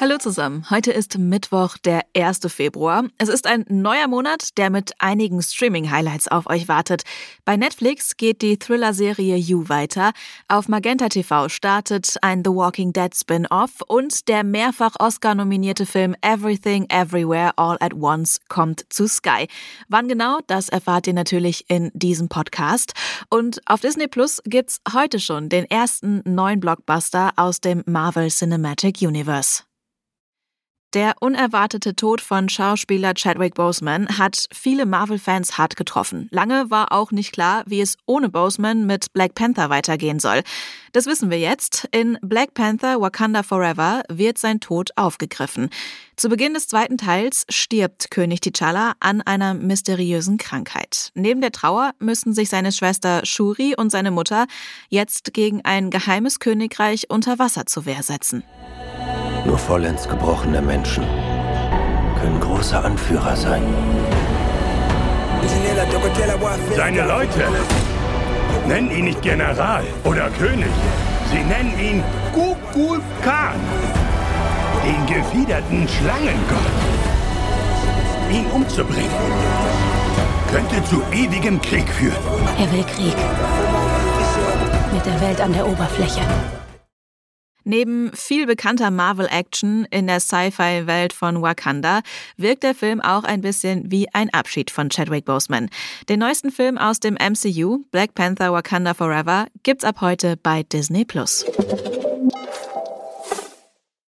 Hallo zusammen. Heute ist Mittwoch, der 1. Februar. Es ist ein neuer Monat, der mit einigen Streaming-Highlights auf euch wartet. Bei Netflix geht die Thriller-Serie You weiter. Auf Magenta TV startet ein The Walking Dead Spin-off und der mehrfach Oscar-nominierte Film Everything Everywhere All at Once kommt zu Sky. Wann genau, das erfahrt ihr natürlich in diesem Podcast. Und auf Disney Plus gibt's heute schon den ersten neuen Blockbuster aus dem Marvel Cinematic Universe. Der unerwartete Tod von Schauspieler Chadwick Boseman hat viele Marvel-Fans hart getroffen. Lange war auch nicht klar, wie es ohne Boseman mit Black Panther weitergehen soll. Das wissen wir jetzt. In Black Panther Wakanda Forever wird sein Tod aufgegriffen. Zu Beginn des zweiten Teils stirbt König T'Challa an einer mysteriösen Krankheit. Neben der Trauer müssen sich seine Schwester Shuri und seine Mutter jetzt gegen ein geheimes Königreich unter Wasser zur Wehr setzen. Nur vollends gebrochene Menschen können große Anführer sein. Seine Leute nennen ihn nicht General oder König. Sie nennen ihn Kukul Khan, den gefiederten Schlangengott. Ihn umzubringen könnte zu ewigem Krieg führen. Er will Krieg. Mit der Welt an der Oberfläche. Neben viel bekannter Marvel-Action in der Sci-Fi-Welt von Wakanda wirkt der Film auch ein bisschen wie ein Abschied von Chadwick Boseman. Den neuesten Film aus dem MCU, Black Panther Wakanda Forever, gibt's ab heute bei Disney Plus.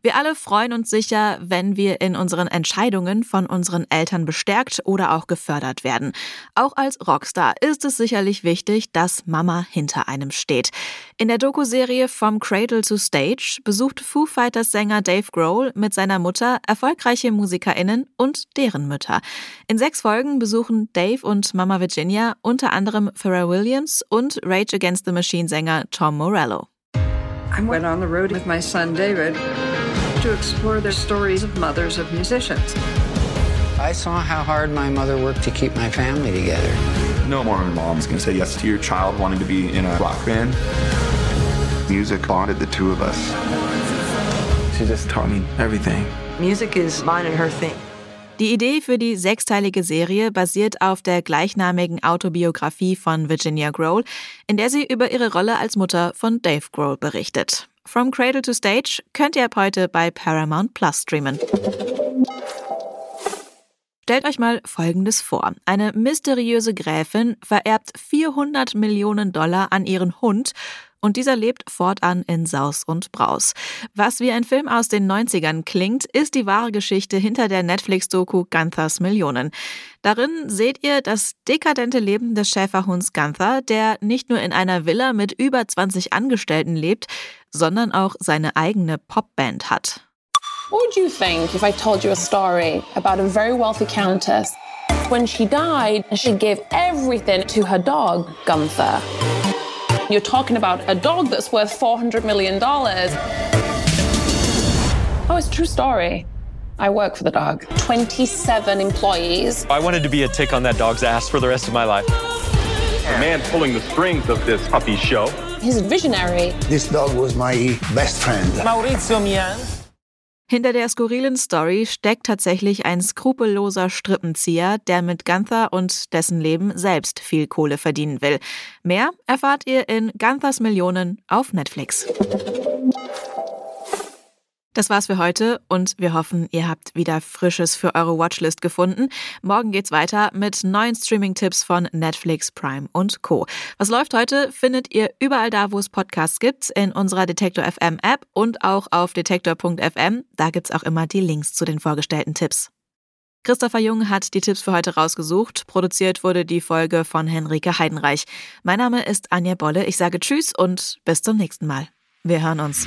Wir alle freuen uns sicher, wenn wir in unseren Entscheidungen von unseren Eltern bestärkt oder auch gefördert werden. Auch als Rockstar ist es sicherlich wichtig, dass Mama hinter einem steht. In der Doku-Serie From Cradle to Stage besucht Foo Fighters Sänger Dave Grohl mit seiner Mutter erfolgreiche MusikerInnen und deren Mütter. In sechs Folgen besuchen Dave und Mama Virginia unter anderem Pharrell Williams und Rage Against the Machine Sänger Tom Morello. I went on the road with my son David to explore the stories of mothers of musicians. I saw how hard my mother worked to keep my family together. No Mormon mom's gonna say yes to your child wanting to be in a rock band. Music bonded the two of us. She just taught me everything. Music is mine and her thing. Die Idee für die sechsteilige Serie basiert auf der gleichnamigen Autobiografie von Virginia Grohl, in der sie über ihre Rolle als Mutter von Dave Grohl berichtet. From Cradle to Stage könnt ihr ab heute bei Paramount Plus streamen. Stellt euch mal Folgendes vor. Eine mysteriöse Gräfin vererbt 400 Millionen Dollar an ihren Hund und dieser lebt fortan in Saus und Braus. Was wie ein Film aus den 90ern klingt, ist die wahre Geschichte hinter der Netflix-Doku Gunthers Millionen. Darin seht ihr das dekadente Leben des Schäferhunds Gunther, der nicht nur in einer Villa mit über 20 Angestellten lebt, sondern auch seine eigene Popband hat. What would you think if I told you a story about a very wealthy countess? When she died, she gave everything to her dog, Gunther. You're talking about a dog that's worth $400 million. Oh, it's a true story. I work for the dog. 27 employees. I wanted to be a tick on that dog's ass for the rest of my life. The man pulling the strings of this puppy show. He's a visionary. This dog was my best friend. Maurizio Mian. Hinter der skurrilen Story steckt tatsächlich ein skrupelloser Strippenzieher, der mit Gunther und dessen Leben selbst viel Kohle verdienen will. Mehr erfahrt ihr in Gunthers Millionen auf Netflix. Das war's für heute und wir hoffen, ihr habt wieder Frisches für eure Watchlist gefunden. Morgen geht's weiter mit neuen Streaming-Tipps von Netflix, Prime und Co. Was läuft heute, findet ihr überall da, wo es Podcasts gibt, in unserer Detektor FM App und auch auf detektor.fm. Da gibt's auch immer die Links zu den vorgestellten Tipps. Christopher Jung hat die Tipps für heute rausgesucht. Produziert wurde die Folge von Henrike Heidenreich. Mein Name ist Anja Bolle. Ich sage Tschüss und bis zum nächsten Mal. Wir hören uns.